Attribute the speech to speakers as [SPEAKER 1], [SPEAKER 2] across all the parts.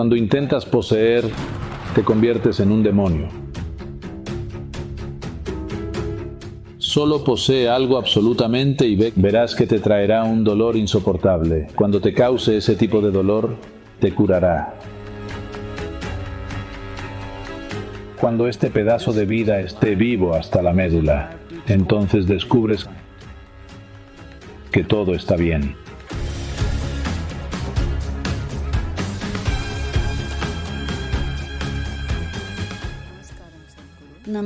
[SPEAKER 1] Cuando intentas poseer, te conviertes en un demonio. Solo posee algo absolutamente y verás que te traerá un dolor insoportable. Cuando te cause ese tipo de dolor, te curará. Cuando este pedazo de vida esté vivo hasta la médula, entonces descubres que todo está bien.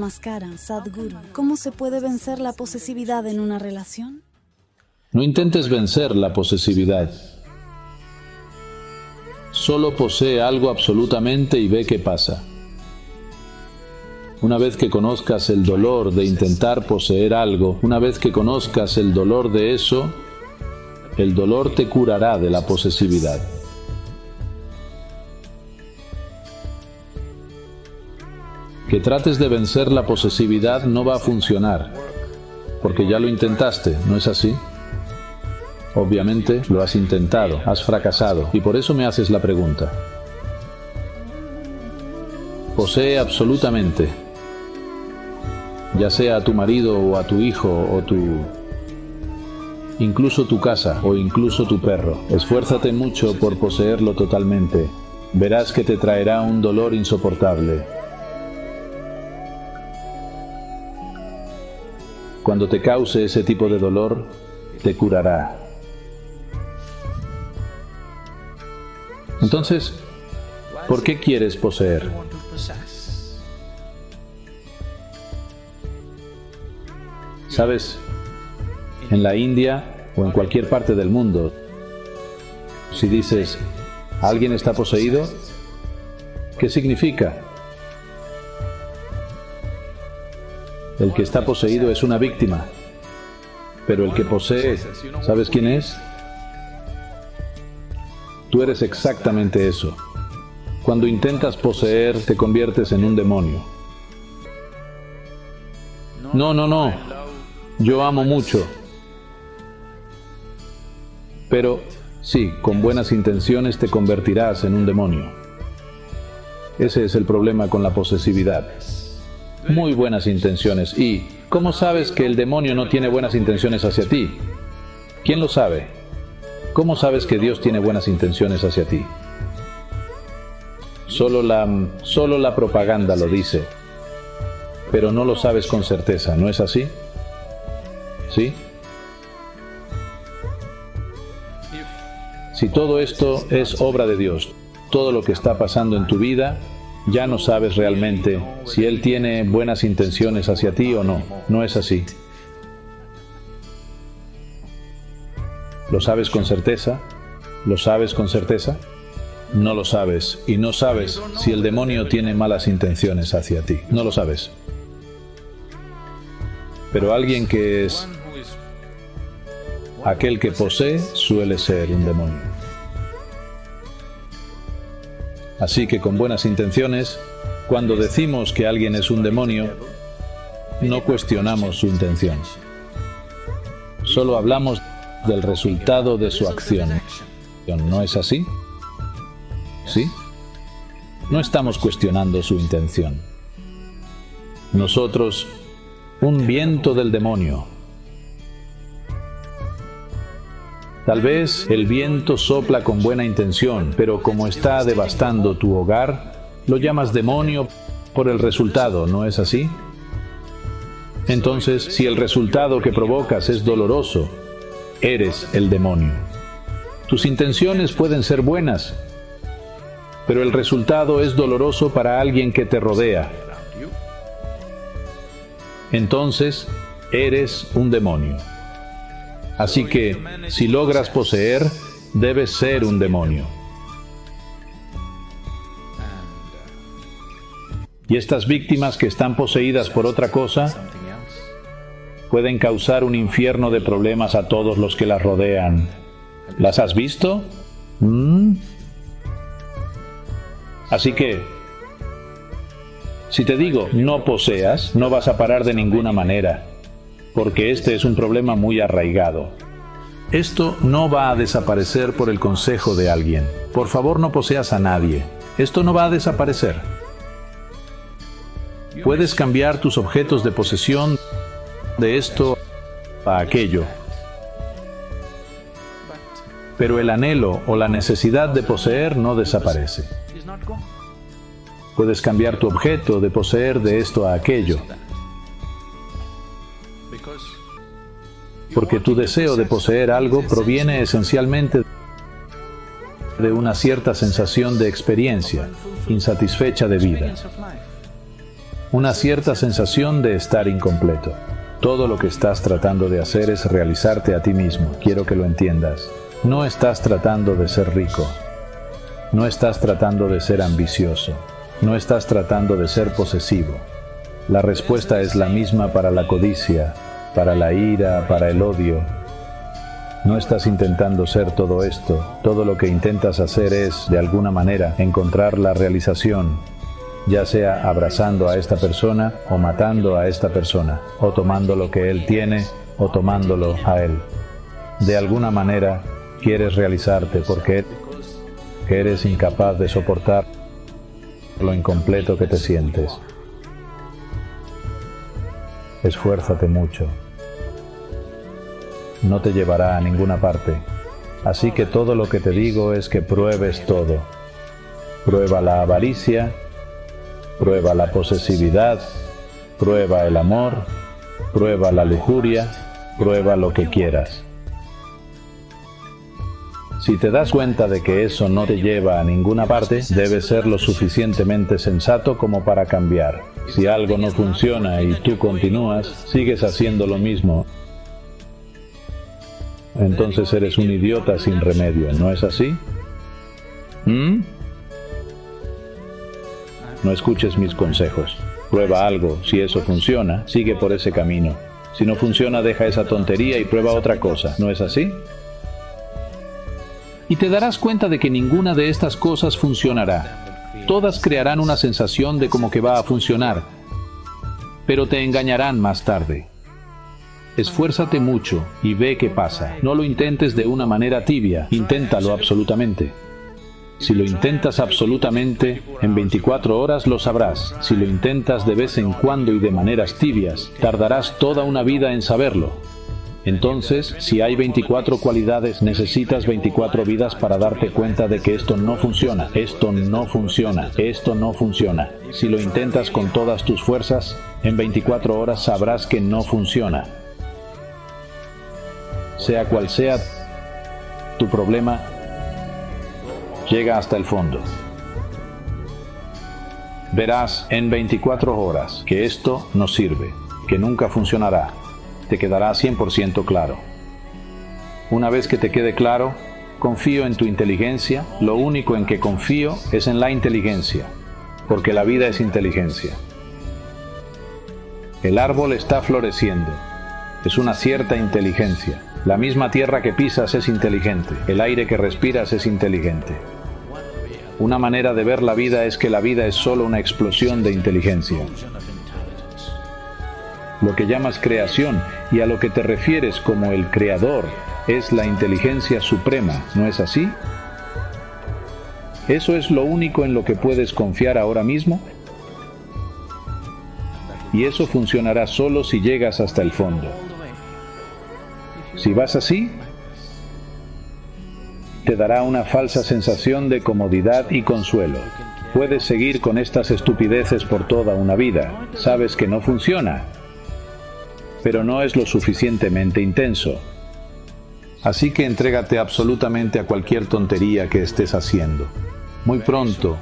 [SPEAKER 2] Namaskaram, Sadhguru. ¿Cómo se puede vencer la posesividad en una relación?
[SPEAKER 1] No intentes vencer la posesividad. Solo posee algo absolutamente y ve qué pasa. Una vez que conozcas el dolor de intentar poseer algo, una vez que conozcas el dolor de eso, el dolor te curará de la posesividad. Que trates de vencer la posesividad no va a funcionar, porque ya lo intentaste, ¿no es así? Obviamente lo has intentado, has fracasado, y por eso me haces la pregunta. Posee absolutamente, ya sea a tu marido o a tu hijo o tu... incluso tu casa o incluso tu perro. Esfuérzate mucho por poseerlo totalmente. Verás que te traerá un dolor insoportable. Cuando te cause ese tipo de dolor, te curará. Entonces, ¿por qué quieres poseer? Sabes, en la India o en cualquier parte del mundo, si dices, ¿alguien está poseído? ¿Qué significa? El que está poseído es una víctima, pero el que posee, ¿sabes quién es? Tú eres exactamente eso. Cuando intentas poseer, te conviertes en un demonio. No, no, no. Yo amo mucho. Pero sí, con buenas intenciones te convertirás en un demonio. Ese es el problema con la posesividad muy buenas intenciones. ¿Y cómo sabes que el demonio no tiene buenas intenciones hacia ti? ¿Quién lo sabe? ¿Cómo sabes que Dios tiene buenas intenciones hacia ti? Solo la, solo la propaganda lo dice, pero no lo sabes con certeza, ¿no es así? ¿Sí? Si todo esto es obra de Dios, todo lo que está pasando en tu vida ya no sabes realmente si Él tiene buenas intenciones hacia ti o no. No es así. ¿Lo sabes con certeza? ¿Lo sabes con certeza? No lo sabes y no sabes si el demonio tiene malas intenciones hacia ti. No lo sabes. Pero alguien que es aquel que posee suele ser un demonio. Así que con buenas intenciones, cuando decimos que alguien es un demonio, no cuestionamos su intención. Solo hablamos del resultado de su acción. ¿No es así? ¿Sí? No estamos cuestionando su intención. Nosotros, un viento del demonio, Tal vez el viento sopla con buena intención, pero como está devastando tu hogar, lo llamas demonio por el resultado, ¿no es así? Entonces, si el resultado que provocas es doloroso, eres el demonio. Tus intenciones pueden ser buenas, pero el resultado es doloroso para alguien que te rodea. Entonces, eres un demonio. Así que, si logras poseer, debes ser un demonio. Y estas víctimas que están poseídas por otra cosa pueden causar un infierno de problemas a todos los que las rodean. ¿Las has visto? ¿Mm? Así que, si te digo no poseas, no vas a parar de ninguna manera porque este es un problema muy arraigado. Esto no va a desaparecer por el consejo de alguien. Por favor no poseas a nadie. esto no va a desaparecer. Puedes cambiar tus objetos de posesión de esto a aquello. Pero el anhelo o la necesidad de poseer no desaparece. Puedes cambiar tu objeto de poseer de esto a aquello. Porque tu deseo de poseer algo proviene esencialmente de una cierta sensación de experiencia insatisfecha de vida. Una cierta sensación de estar incompleto. Todo lo que estás tratando de hacer es realizarte a ti mismo. Quiero que lo entiendas. No estás tratando de ser rico. No estás tratando de ser ambicioso. No estás tratando de ser posesivo. La respuesta es la misma para la codicia, para la ira, para el odio. No estás intentando ser todo esto. Todo lo que intentas hacer es, de alguna manera, encontrar la realización, ya sea abrazando a esta persona o matando a esta persona, o tomando lo que él tiene o tomándolo a él. De alguna manera quieres realizarte porque eres incapaz de soportar lo incompleto que te sientes. Esfuérzate mucho. No te llevará a ninguna parte. Así que todo lo que te digo es que pruebes todo. Prueba la avaricia, prueba la posesividad, prueba el amor, prueba la lujuria, prueba lo que quieras. Si te das cuenta de que eso no te lleva a ninguna parte, debes ser lo suficientemente sensato como para cambiar. Si algo no funciona y tú continúas, sigues haciendo lo mismo. Entonces eres un idiota sin remedio, ¿no es así? ¿Mm? No escuches mis consejos. Prueba algo. Si eso funciona, sigue por ese camino. Si no funciona, deja esa tontería y prueba otra cosa. ¿No es así? y te darás cuenta de que ninguna de estas cosas funcionará. Todas crearán una sensación de como que va a funcionar, pero te engañarán más tarde. Esfuérzate mucho y ve qué pasa. No lo intentes de una manera tibia, inténtalo absolutamente. Si lo intentas absolutamente, en 24 horas lo sabrás. Si lo intentas de vez en cuando y de maneras tibias, tardarás toda una vida en saberlo. Entonces, si hay 24 cualidades, necesitas 24 vidas para darte cuenta de que esto no funciona, esto no funciona, esto no funciona. Si lo intentas con todas tus fuerzas, en 24 horas sabrás que no funciona. Sea cual sea tu problema, llega hasta el fondo. Verás en 24 horas que esto no sirve, que nunca funcionará te quedará 100% claro. Una vez que te quede claro, confío en tu inteligencia, lo único en que confío es en la inteligencia, porque la vida es inteligencia. El árbol está floreciendo, es una cierta inteligencia. La misma tierra que pisas es inteligente, el aire que respiras es inteligente. Una manera de ver la vida es que la vida es solo una explosión de inteligencia lo que llamas creación y a lo que te refieres como el creador es la inteligencia suprema, ¿no es así? ¿Eso es lo único en lo que puedes confiar ahora mismo? Y eso funcionará solo si llegas hasta el fondo. Si vas así, te dará una falsa sensación de comodidad y consuelo. Puedes seguir con estas estupideces por toda una vida. Sabes que no funciona, pero no es lo suficientemente intenso. Así que entrégate absolutamente a cualquier tontería que estés haciendo. Muy pronto,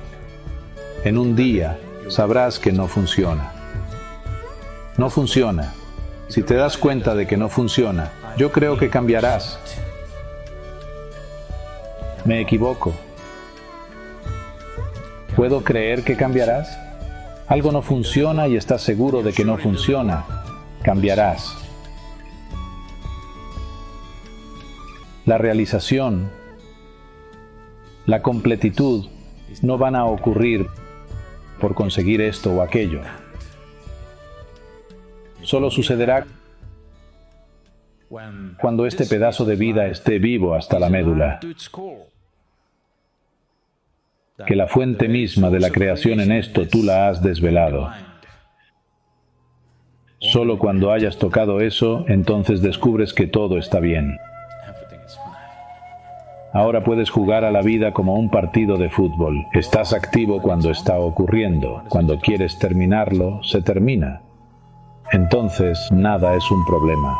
[SPEAKER 1] en un día, sabrás que no funciona. No funciona. Si te das cuenta de que no funciona, yo creo que cambiarás. Me equivoco. ¿Puedo creer que cambiarás? Algo no funciona y estás seguro de que no funciona cambiarás. La realización, la completitud no van a ocurrir por conseguir esto o aquello. Solo sucederá cuando este pedazo de vida esté vivo hasta la médula. que la fuente misma de la creación en esto tú la has desvelado. Solo cuando hayas tocado eso, entonces descubres que todo está bien. Ahora puedes jugar a la vida como un partido de fútbol. Estás activo cuando está ocurriendo. Cuando quieres terminarlo, se termina. Entonces, nada es un problema.